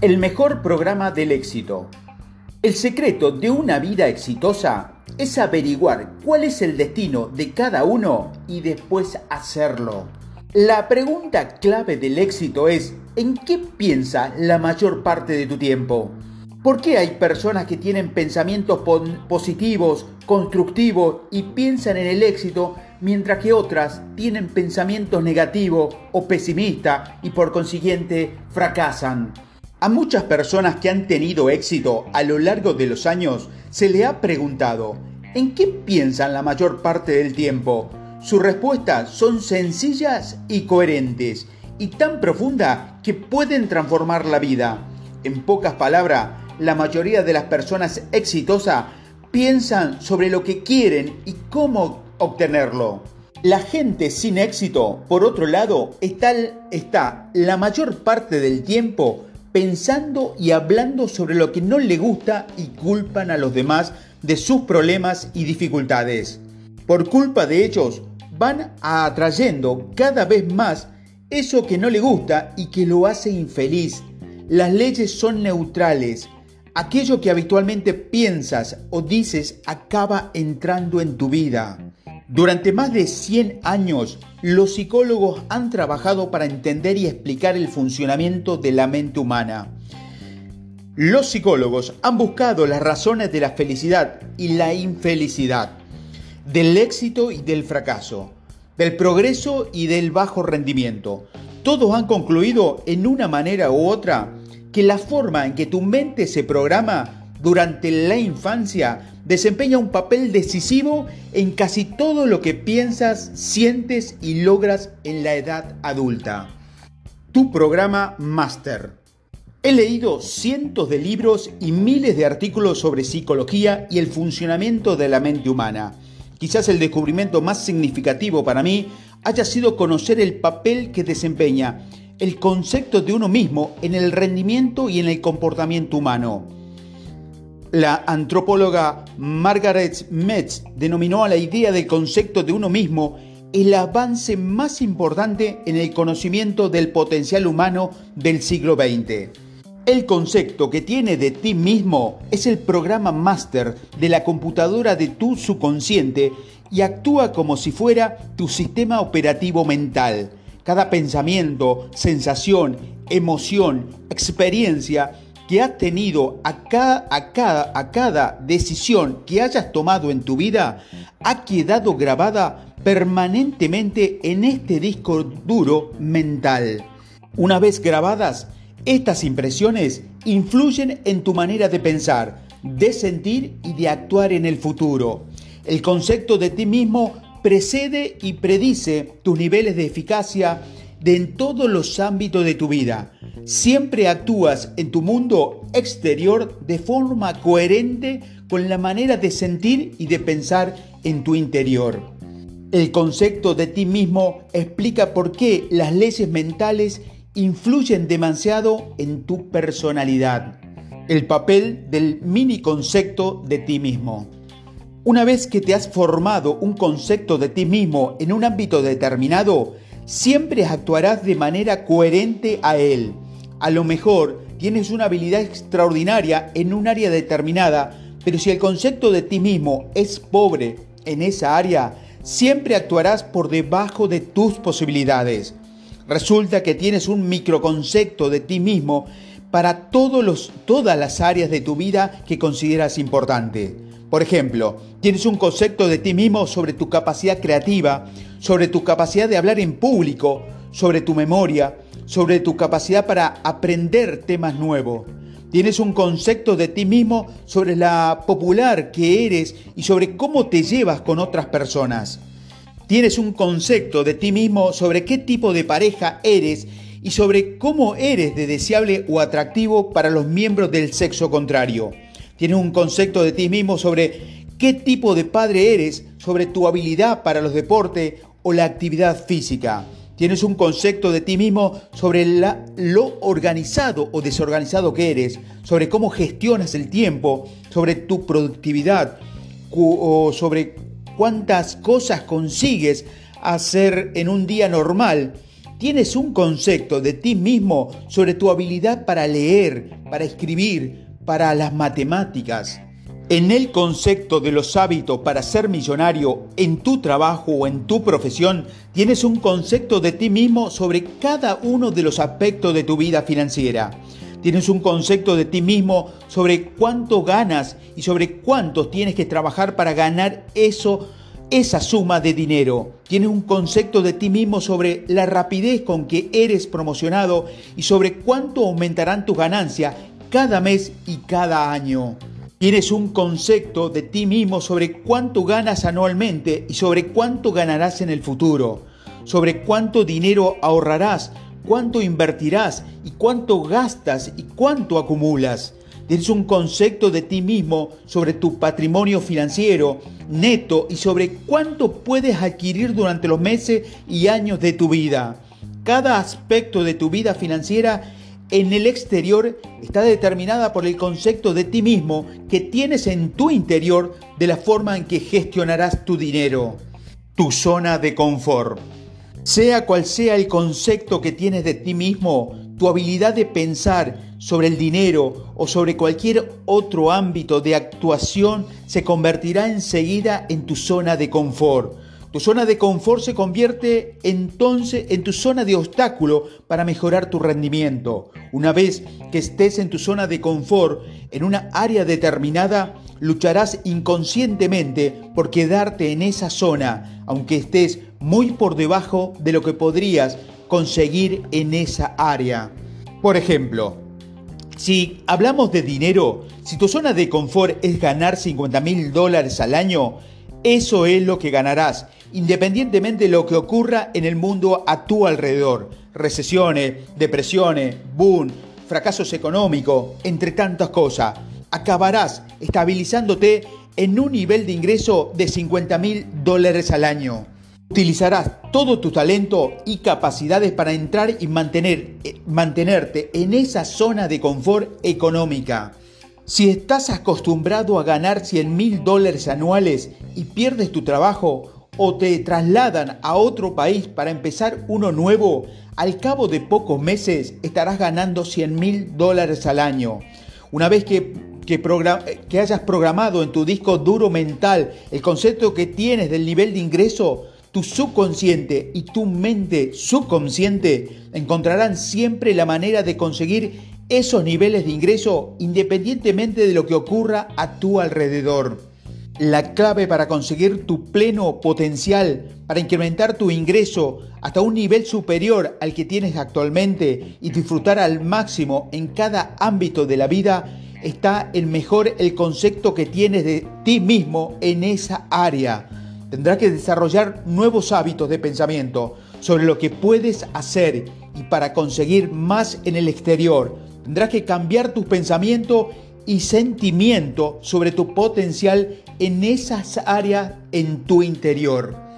El mejor programa del éxito. El secreto de una vida exitosa es averiguar cuál es el destino de cada uno y después hacerlo. La pregunta clave del éxito es ¿en qué piensa la mayor parte de tu tiempo? ¿Por qué hay personas que tienen pensamientos positivos, constructivos y piensan en el éxito, mientras que otras tienen pensamientos negativos o pesimistas y por consiguiente fracasan? A muchas personas que han tenido éxito a lo largo de los años se le ha preguntado, ¿en qué piensan la mayor parte del tiempo? Sus respuestas son sencillas y coherentes y tan profundas que pueden transformar la vida. En pocas palabras, la mayoría de las personas exitosas piensan sobre lo que quieren y cómo obtenerlo. La gente sin éxito, por otro lado, está, está la mayor parte del tiempo pensando y hablando sobre lo que no le gusta y culpan a los demás de sus problemas y dificultades. Por culpa de ellos, van atrayendo cada vez más eso que no le gusta y que lo hace infeliz. Las leyes son neutrales. Aquello que habitualmente piensas o dices acaba entrando en tu vida. Durante más de 100 años, los psicólogos han trabajado para entender y explicar el funcionamiento de la mente humana. Los psicólogos han buscado las razones de la felicidad y la infelicidad, del éxito y del fracaso, del progreso y del bajo rendimiento. Todos han concluido en una manera u otra que la forma en que tu mente se programa durante la infancia desempeña un papel decisivo en casi todo lo que piensas, sientes y logras en la edad adulta. Tu programa Master. He leído cientos de libros y miles de artículos sobre psicología y el funcionamiento de la mente humana. Quizás el descubrimiento más significativo para mí haya sido conocer el papel que desempeña el concepto de uno mismo en el rendimiento y en el comportamiento humano. La antropóloga Margaret Metz denominó a la idea del concepto de uno mismo el avance más importante en el conocimiento del potencial humano del siglo XX. El concepto que tiene de ti mismo es el programa máster de la computadora de tu subconsciente y actúa como si fuera tu sistema operativo mental. Cada pensamiento, sensación, emoción, experiencia que has tenido a cada, a, cada, a cada decisión que hayas tomado en tu vida ha quedado grabada permanentemente en este disco duro mental. Una vez grabadas, estas impresiones influyen en tu manera de pensar, de sentir y de actuar en el futuro. El concepto de ti mismo precede y predice tus niveles de eficacia en todos los ámbitos de tu vida. Siempre actúas en tu mundo exterior de forma coherente con la manera de sentir y de pensar en tu interior. El concepto de ti mismo explica por qué las leyes mentales influyen demasiado en tu personalidad. El papel del mini concepto de ti mismo. Una vez que te has formado un concepto de ti mismo en un ámbito determinado, siempre actuarás de manera coherente a él. A lo mejor tienes una habilidad extraordinaria en un área determinada, pero si el concepto de ti mismo es pobre en esa área, siempre actuarás por debajo de tus posibilidades. Resulta que tienes un microconcepto de ti mismo para todas las áreas de tu vida que consideras importante. Por ejemplo, tienes un concepto de ti mismo sobre tu capacidad creativa, sobre tu capacidad de hablar en público, sobre tu memoria, sobre tu capacidad para aprender temas nuevos. Tienes un concepto de ti mismo sobre la popular que eres y sobre cómo te llevas con otras personas. Tienes un concepto de ti mismo sobre qué tipo de pareja eres y sobre cómo eres de deseable o atractivo para los miembros del sexo contrario. Tienes un concepto de ti mismo sobre qué tipo de padre eres, sobre tu habilidad para los deportes o la actividad física. Tienes un concepto de ti mismo sobre lo organizado o desorganizado que eres, sobre cómo gestionas el tiempo, sobre tu productividad o sobre cuántas cosas consigues hacer en un día normal tienes un concepto de ti mismo sobre tu habilidad para leer, para escribir, para las matemáticas. En el concepto de los hábitos para ser millonario en tu trabajo o en tu profesión, tienes un concepto de ti mismo sobre cada uno de los aspectos de tu vida financiera. Tienes un concepto de ti mismo sobre cuánto ganas y sobre cuánto tienes que trabajar para ganar eso, esa suma de dinero. Tienes un concepto de ti mismo sobre la rapidez con que eres promocionado y sobre cuánto aumentarán tus ganancias cada mes y cada año. Tienes un concepto de ti mismo sobre cuánto ganas anualmente y sobre cuánto ganarás en el futuro, sobre cuánto dinero ahorrarás, cuánto invertirás y cuánto gastas y cuánto acumulas. Tienes un concepto de ti mismo sobre tu patrimonio financiero neto y sobre cuánto puedes adquirir durante los meses y años de tu vida. Cada aspecto de tu vida financiera en el exterior está determinada por el concepto de ti mismo que tienes en tu interior de la forma en que gestionarás tu dinero, tu zona de confort. Sea cual sea el concepto que tienes de ti mismo, tu habilidad de pensar sobre el dinero o sobre cualquier otro ámbito de actuación se convertirá enseguida en tu zona de confort tu zona de confort se convierte entonces en tu zona de obstáculo para mejorar tu rendimiento. Una vez que estés en tu zona de confort, en una área determinada, lucharás inconscientemente por quedarte en esa zona, aunque estés muy por debajo de lo que podrías conseguir en esa área. Por ejemplo, si hablamos de dinero, si tu zona de confort es ganar 50 mil dólares al año, eso es lo que ganarás, independientemente de lo que ocurra en el mundo a tu alrededor. Recesiones, depresiones, boom, fracasos económicos, entre tantas cosas. Acabarás estabilizándote en un nivel de ingreso de 50 mil dólares al año. Utilizarás todo tu talento y capacidades para entrar y mantener, eh, mantenerte en esa zona de confort económica. Si estás acostumbrado a ganar 100 mil dólares anuales y pierdes tu trabajo o te trasladan a otro país para empezar uno nuevo, al cabo de pocos meses estarás ganando 100 mil dólares al año. Una vez que, que, que hayas programado en tu disco duro mental el concepto que tienes del nivel de ingreso, tu subconsciente y tu mente subconsciente encontrarán siempre la manera de conseguir esos niveles de ingreso independientemente de lo que ocurra a tu alrededor. La clave para conseguir tu pleno potencial, para incrementar tu ingreso hasta un nivel superior al que tienes actualmente y disfrutar al máximo en cada ámbito de la vida, está en mejor el concepto que tienes de ti mismo en esa área. Tendrás que desarrollar nuevos hábitos de pensamiento sobre lo que puedes hacer y para conseguir más en el exterior Tendrás que cambiar tu pensamiento y sentimiento sobre tu potencial en esas áreas en tu interior.